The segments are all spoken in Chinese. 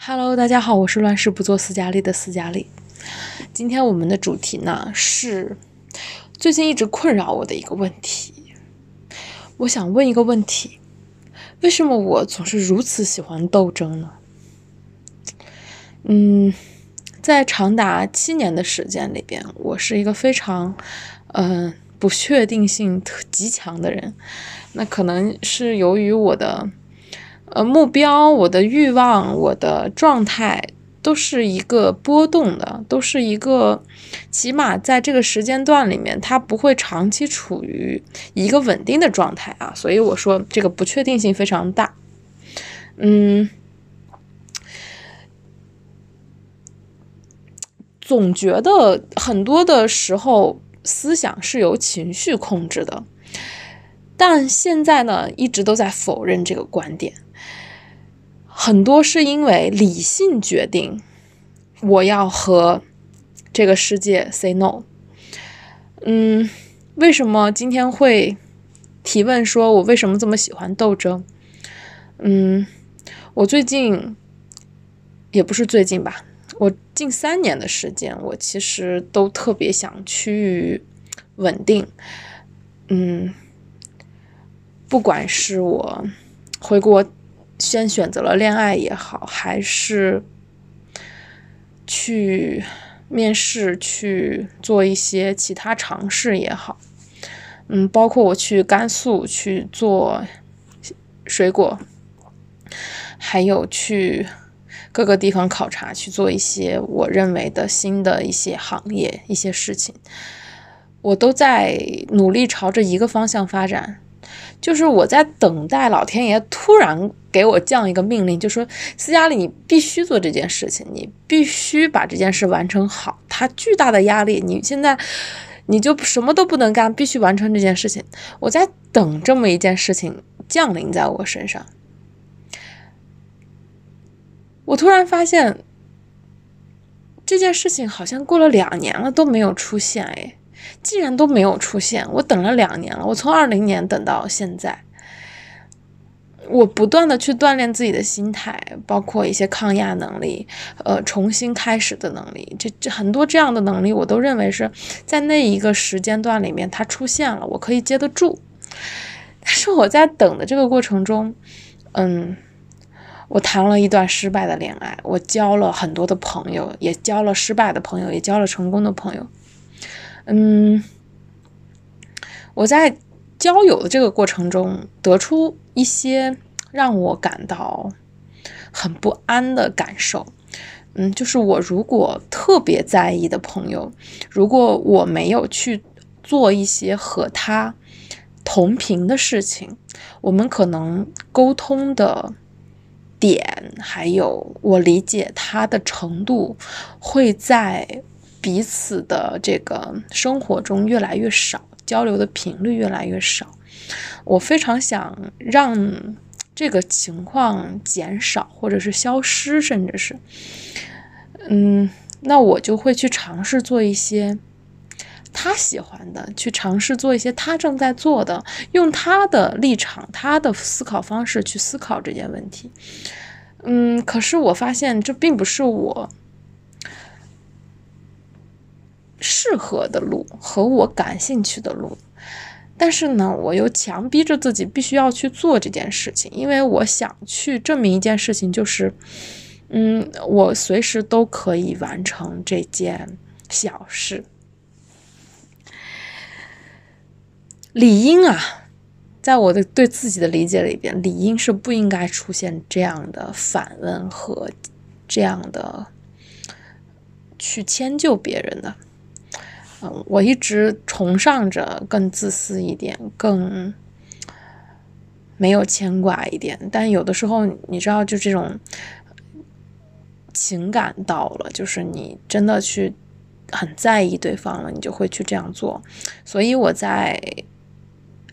Hello，大家好，我是乱世不做斯嘉丽的斯嘉丽。今天我们的主题呢是最近一直困扰我的一个问题。我想问一个问题：为什么我总是如此喜欢斗争呢？嗯，在长达七年的时间里边，我是一个非常嗯不确定性特极强的人。那可能是由于我的。呃，目标、我的欲望、我的状态，都是一个波动的，都是一个，起码在这个时间段里面，它不会长期处于一个稳定的状态啊。所以我说这个不确定性非常大。嗯，总觉得很多的时候思想是由情绪控制的，但现在呢，一直都在否认这个观点。很多是因为理性决定，我要和这个世界 say no。嗯，为什么今天会提问说我为什么这么喜欢斗争？嗯，我最近也不是最近吧，我近三年的时间，我其实都特别想趋于稳定。嗯，不管是我回国。先选择了恋爱也好，还是去面试去做一些其他尝试也好，嗯，包括我去甘肃去做水果，还有去各个地方考察去做一些我认为的新的一些行业一些事情，我都在努力朝着一个方向发展。就是我在等待老天爷突然给我降一个命令，就说斯嘉丽，你必须做这件事情，你必须把这件事完成好。他巨大的压力，你现在你就什么都不能干，必须完成这件事情。我在等这么一件事情降临在我身上。我突然发现，这件事情好像过了两年了都没有出现，哎。既然都没有出现，我等了两年了，我从二零年等到现在，我不断的去锻炼自己的心态，包括一些抗压能力，呃，重新开始的能力，这这很多这样的能力，我都认为是在那一个时间段里面它出现了，我可以接得住。但是我在等的这个过程中，嗯，我谈了一段失败的恋爱，我交了很多的朋友，也交了失败的朋友，也交了成功的朋友。嗯，我在交友的这个过程中得出一些让我感到很不安的感受。嗯，就是我如果特别在意的朋友，如果我没有去做一些和他同频的事情，我们可能沟通的点，还有我理解他的程度，会在。彼此的这个生活中越来越少，交流的频率越来越少。我非常想让这个情况减少，或者是消失，甚至是，嗯，那我就会去尝试做一些他喜欢的，去尝试做一些他正在做的，用他的立场、他的思考方式去思考这件问题。嗯，可是我发现这并不是我。适合的路和我感兴趣的路，但是呢，我又强逼着自己必须要去做这件事情，因为我想去证明一件事情，就是，嗯，我随时都可以完成这件小事。理应啊，在我的对自己的理解里边，理应是不应该出现这样的反问和这样的去迁就别人的。嗯，我一直崇尚着更自私一点，更没有牵挂一点。但有的时候，你知道，就这种情感到了，就是你真的去很在意对方了，你就会去这样做。所以我在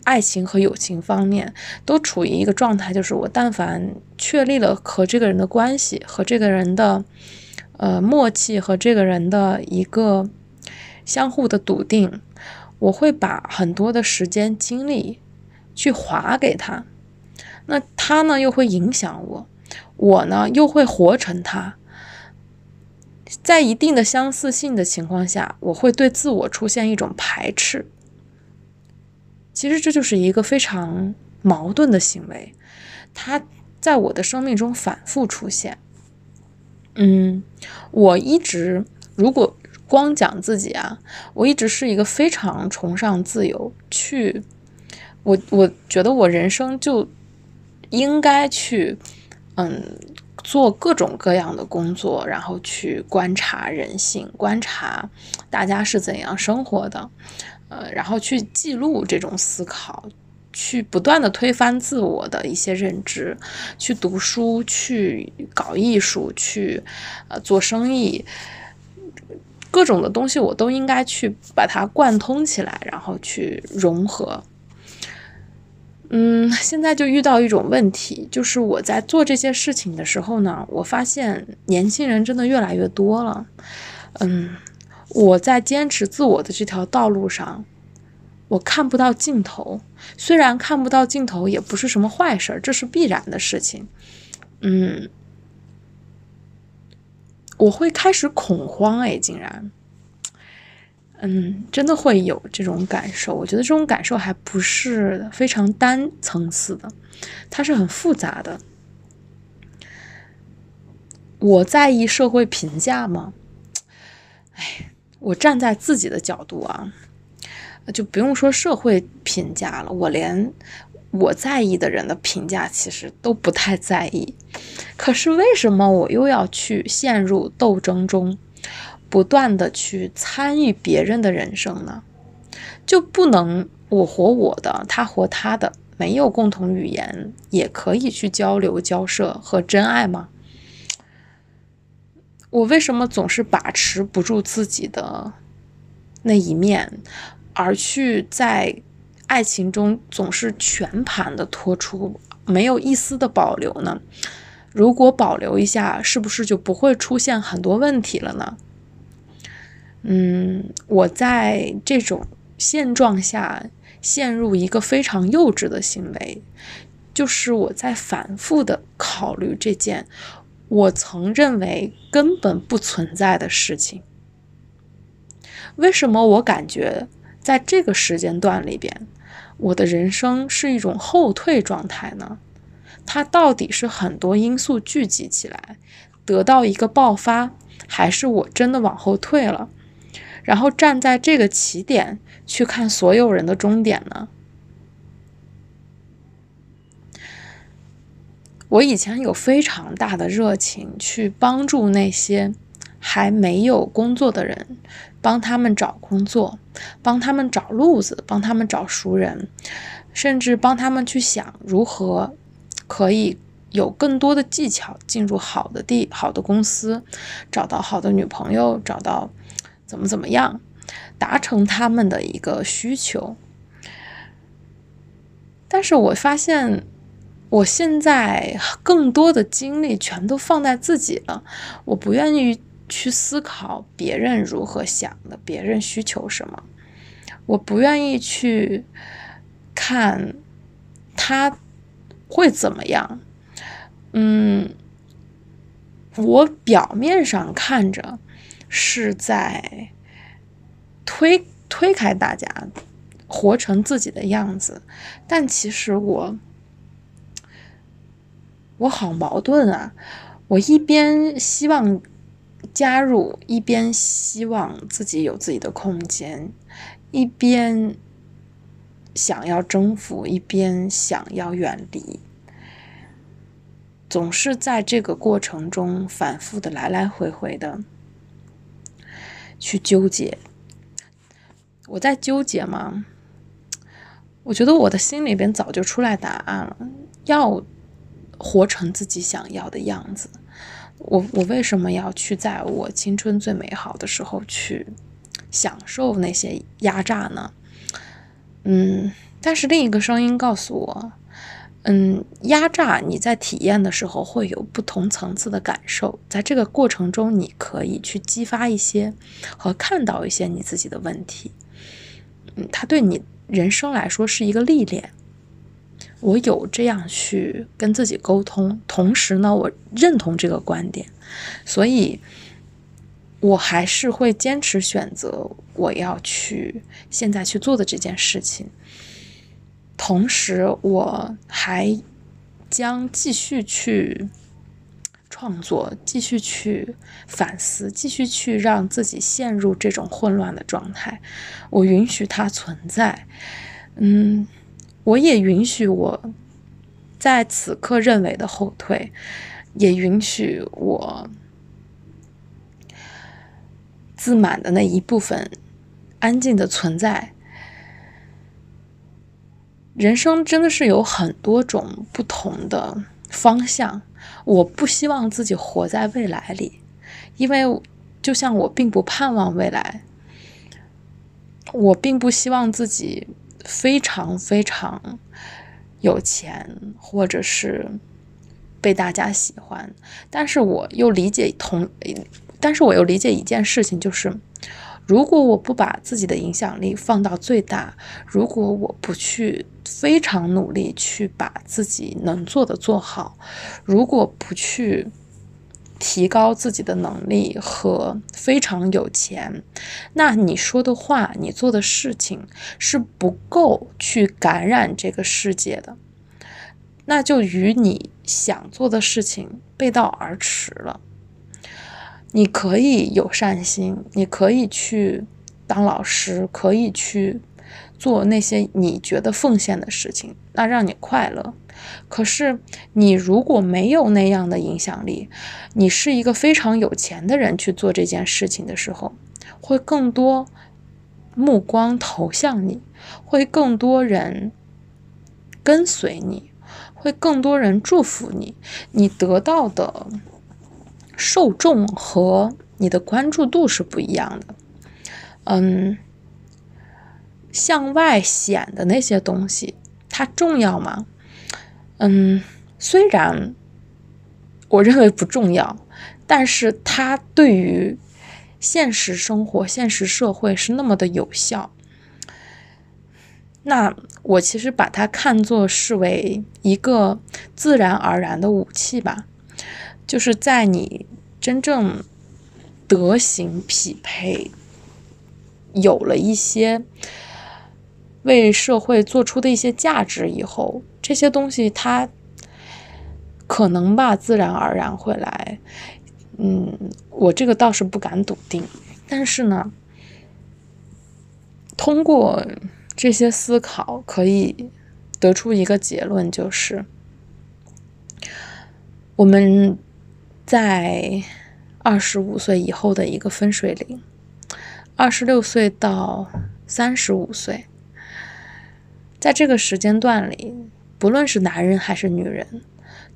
爱情和友情方面都处于一个状态，就是我但凡确立了和这个人的关系，和这个人的呃默契，和这个人的一个。相互的笃定，我会把很多的时间精力去划给他，那他呢又会影响我，我呢又会活成他。在一定的相似性的情况下，我会对自我出现一种排斥。其实这就是一个非常矛盾的行为，它在我的生命中反复出现。嗯，我一直如果光讲自己啊，我一直是一个非常崇尚自由，去我我觉得我人生就应该去嗯做各种各样的工作，然后去观察人性，观察大家是怎样生活的。呃，然后去记录这种思考，去不断的推翻自我的一些认知，去读书，去搞艺术，去呃做生意，各种的东西我都应该去把它贯通起来，然后去融合。嗯，现在就遇到一种问题，就是我在做这些事情的时候呢，我发现年轻人真的越来越多了。嗯。我在坚持自我的这条道路上，我看不到尽头。虽然看不到尽头，也不是什么坏事儿，这是必然的事情。嗯，我会开始恐慌，哎，竟然，嗯，真的会有这种感受。我觉得这种感受还不是非常单层次的，它是很复杂的。我在意社会评价吗？哎。我站在自己的角度啊，就不用说社会评价了，我连我在意的人的评价其实都不太在意。可是为什么我又要去陷入斗争中，不断的去参与别人的人生呢？就不能我活我的，他活他的，没有共同语言也可以去交流交涉和真爱吗？我为什么总是把持不住自己的那一面，而去在爱情中总是全盘的托出，没有一丝的保留呢？如果保留一下，是不是就不会出现很多问题了呢？嗯，我在这种现状下陷入一个非常幼稚的行为，就是我在反复的考虑这件。我曾认为根本不存在的事情，为什么我感觉在这个时间段里边，我的人生是一种后退状态呢？它到底是很多因素聚集起来得到一个爆发，还是我真的往后退了，然后站在这个起点去看所有人的终点呢？我以前有非常大的热情去帮助那些还没有工作的人，帮他们找工作，帮他们找路子，帮他们找熟人，甚至帮他们去想如何可以有更多的技巧进入好的地、好的公司，找到好的女朋友，找到怎么怎么样，达成他们的一个需求。但是我发现。我现在更多的精力全都放在自己了，我不愿意去思考别人如何想的，别人需求什么，我不愿意去看他会怎么样。嗯，我表面上看着是在推推开大家，活成自己的样子，但其实我。我好矛盾啊！我一边希望加入，一边希望自己有自己的空间，一边想要征服，一边想要远离，总是在这个过程中反复的来来回回的去纠结。我在纠结吗？我觉得我的心里边早就出来答案了，要。活成自己想要的样子，我我为什么要去在我青春最美好的时候去享受那些压榨呢？嗯，但是另一个声音告诉我，嗯，压榨你在体验的时候会有不同层次的感受，在这个过程中你可以去激发一些和看到一些你自己的问题，嗯，它对你人生来说是一个历练。我有这样去跟自己沟通，同时呢，我认同这个观点，所以我还是会坚持选择我要去现在去做的这件事情。同时，我还将继续去创作，继续去反思，继续去让自己陷入这种混乱的状态。我允许它存在，嗯。我也允许我在此刻认为的后退，也允许我自满的那一部分安静的存在。人生真的是有很多种不同的方向，我不希望自己活在未来里，因为就像我并不盼望未来，我并不希望自己。非常非常有钱，或者是被大家喜欢，但是我又理解同，但是我又理解一件事情，就是如果我不把自己的影响力放到最大，如果我不去非常努力去把自己能做的做好，如果不去。提高自己的能力和非常有钱，那你说的话，你做的事情是不够去感染这个世界的，那就与你想做的事情背道而驰了。你可以有善心，你可以去当老师，可以去做那些你觉得奉献的事情，那让你快乐。可是，你如果没有那样的影响力，你是一个非常有钱的人去做这件事情的时候，会更多目光投向你，会更多人跟随你，会更多人祝福你，你得到的受众和你的关注度是不一样的。嗯，向外显的那些东西，它重要吗？嗯，虽然我认为不重要，但是它对于现实生活、现实社会是那么的有效。那我其实把它看作视为一个自然而然的武器吧，就是在你真正德行匹配，有了一些为社会做出的一些价值以后。这些东西它可能吧，自然而然会来。嗯，我这个倒是不敢笃定。但是呢，通过这些思考，可以得出一个结论，就是我们在二十五岁以后的一个分水岭，二十六岁到三十五岁，在这个时间段里。不论是男人还是女人，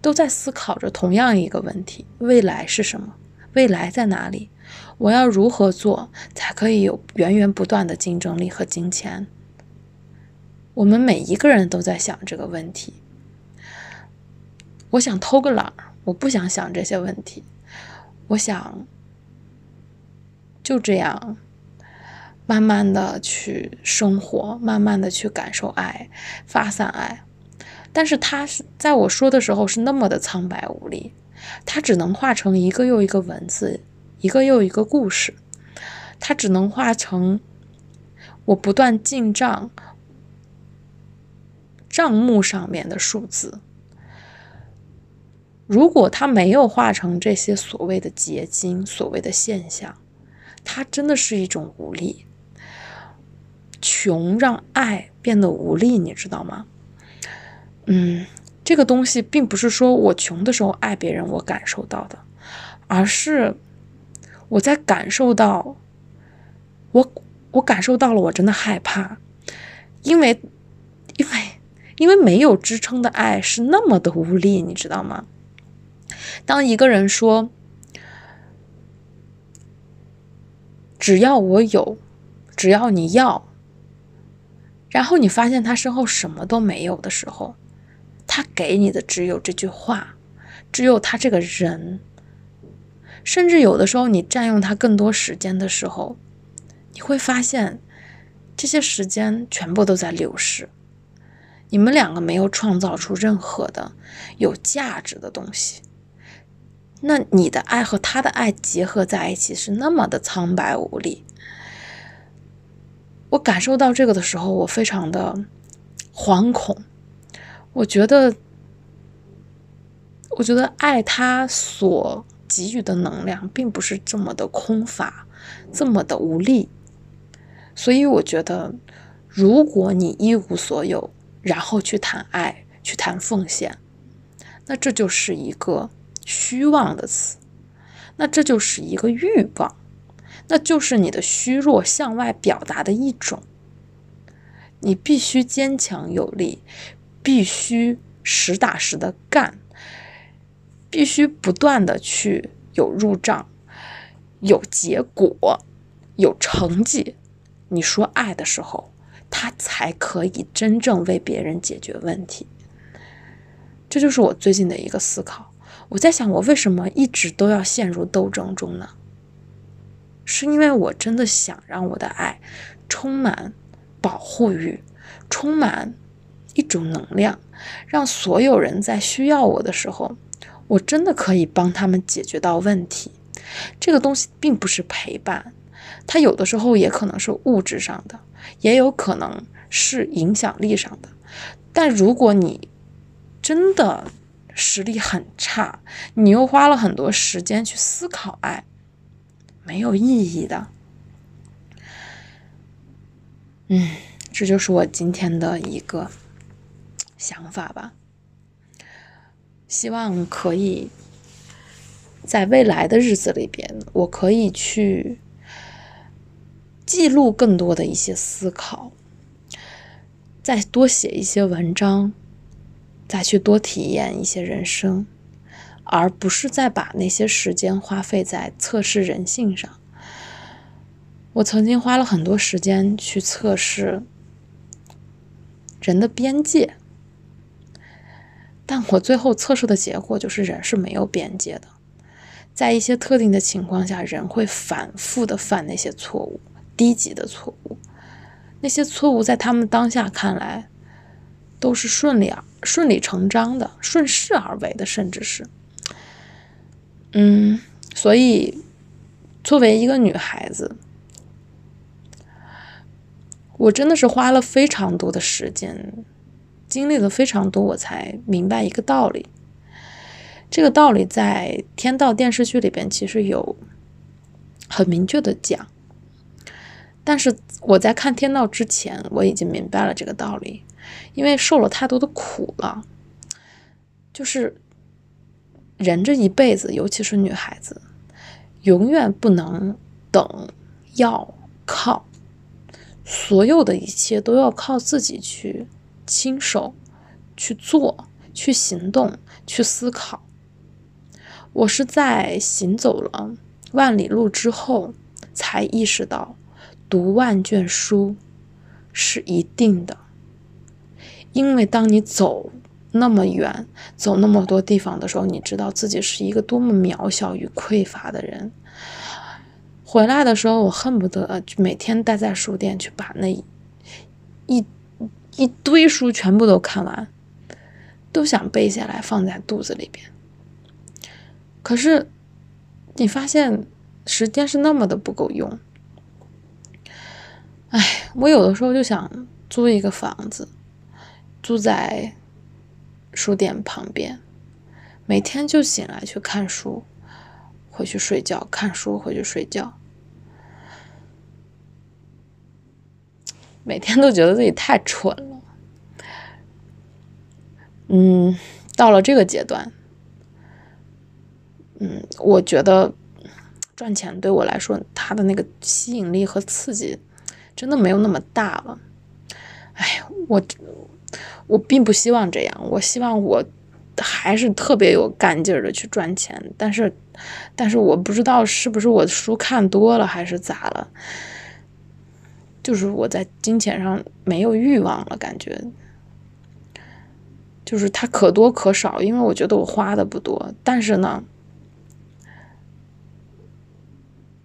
都在思考着同样一个问题：未来是什么？未来在哪里？我要如何做才可以有源源不断的竞争力和金钱？我们每一个人都在想这个问题。我想偷个懒，我不想想这些问题。我想就这样慢慢的去生活，慢慢的去感受爱，发散爱。但是他是在我说的时候是那么的苍白无力，他只能化成一个又一个文字，一个又一个故事，他只能化成我不断进账账目上面的数字。如果他没有化成这些所谓的结晶，所谓的现象，它真的是一种无力。穷让爱变得无力，你知道吗？嗯，这个东西并不是说我穷的时候爱别人，我感受到的，而是我在感受到，我我感受到了，我真的害怕，因为因为因为没有支撑的爱是那么的无力，你知道吗？当一个人说只要我有，只要你要，然后你发现他身后什么都没有的时候。他给你的只有这句话，只有他这个人，甚至有的时候你占用他更多时间的时候，你会发现这些时间全部都在流逝，你们两个没有创造出任何的有价值的东西。那你的爱和他的爱结合在一起是那么的苍白无力。我感受到这个的时候，我非常的惶恐。我觉得，我觉得爱他所给予的能量并不是这么的空乏，这么的无力。所以我觉得，如果你一无所有，然后去谈爱，去谈奉献，那这就是一个。虚妄的词，那这就是一个欲望，那就是你的虚弱向外表达的一种。你必须坚强有力，必须实打实的干，必须不断的去有入账、有结果、有成绩。你说爱的时候，他才可以真正为别人解决问题。这就是我最近的一个思考。我在想，我为什么一直都要陷入斗争中呢？是因为我真的想让我的爱充满保护欲，充满一种能量，让所有人在需要我的时候，我真的可以帮他们解决到问题。这个东西并不是陪伴，它有的时候也可能是物质上的，也有可能是影响力上的。但如果你真的，实力很差，你又花了很多时间去思考爱，没有意义的。嗯，这就是我今天的一个想法吧。希望可以在未来的日子里边，我可以去记录更多的一些思考，再多写一些文章。再去多体验一些人生，而不是再把那些时间花费在测试人性上。我曾经花了很多时间去测试人的边界，但我最后测试的结果就是人是没有边界的。在一些特定的情况下，人会反复的犯那些错误，低级的错误。那些错误在他们当下看来都是顺利啊。顺理成章的，顺势而为的，甚至是，嗯，所以作为一个女孩子，我真的是花了非常多的时间，经历了非常多，我才明白一个道理。这个道理在《天道》电视剧里边其实有很明确的讲，但是我在看《天道》之前，我已经明白了这个道理。因为受了太多的苦了，就是人这一辈子，尤其是女孩子，永远不能等，要靠，所有的一切都要靠自己去亲手去做、去行动、去思考。我是在行走了万里路之后，才意识到，读万卷书是一定的。因为当你走那么远、走那么多地方的时候，你知道自己是一个多么渺小与匮乏的人。回来的时候，我恨不得每天待在书店去把那一一堆书全部都看完，都想背下来放在肚子里边。可是你发现时间是那么的不够用。哎，我有的时候就想租一个房子。住在书店旁边，每天就醒来去看书，回去睡觉，看书回去睡觉，每天都觉得自己太蠢了。嗯，到了这个阶段，嗯，我觉得赚钱对我来说，它的那个吸引力和刺激真的没有那么大了。哎，我。我并不希望这样，我希望我还是特别有干劲儿的去赚钱。但是，但是我不知道是不是我书看多了还是咋了，就是我在金钱上没有欲望了，感觉就是它可多可少，因为我觉得我花的不多，但是呢，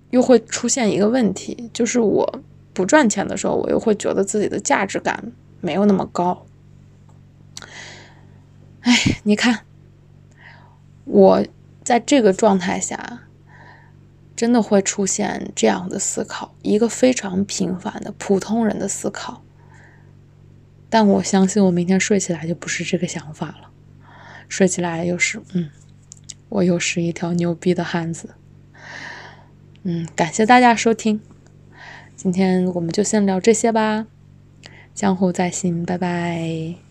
又会出现一个问题，就是我不赚钱的时候，我又会觉得自己的价值感没有那么高。哎，你看，我在这个状态下，真的会出现这样的思考，一个非常平凡的普通人的思考。但我相信，我明天睡起来就不是这个想法了，睡起来又是，嗯，我又是一条牛逼的汉子。嗯，感谢大家收听，今天我们就先聊这些吧。江湖在心，拜拜。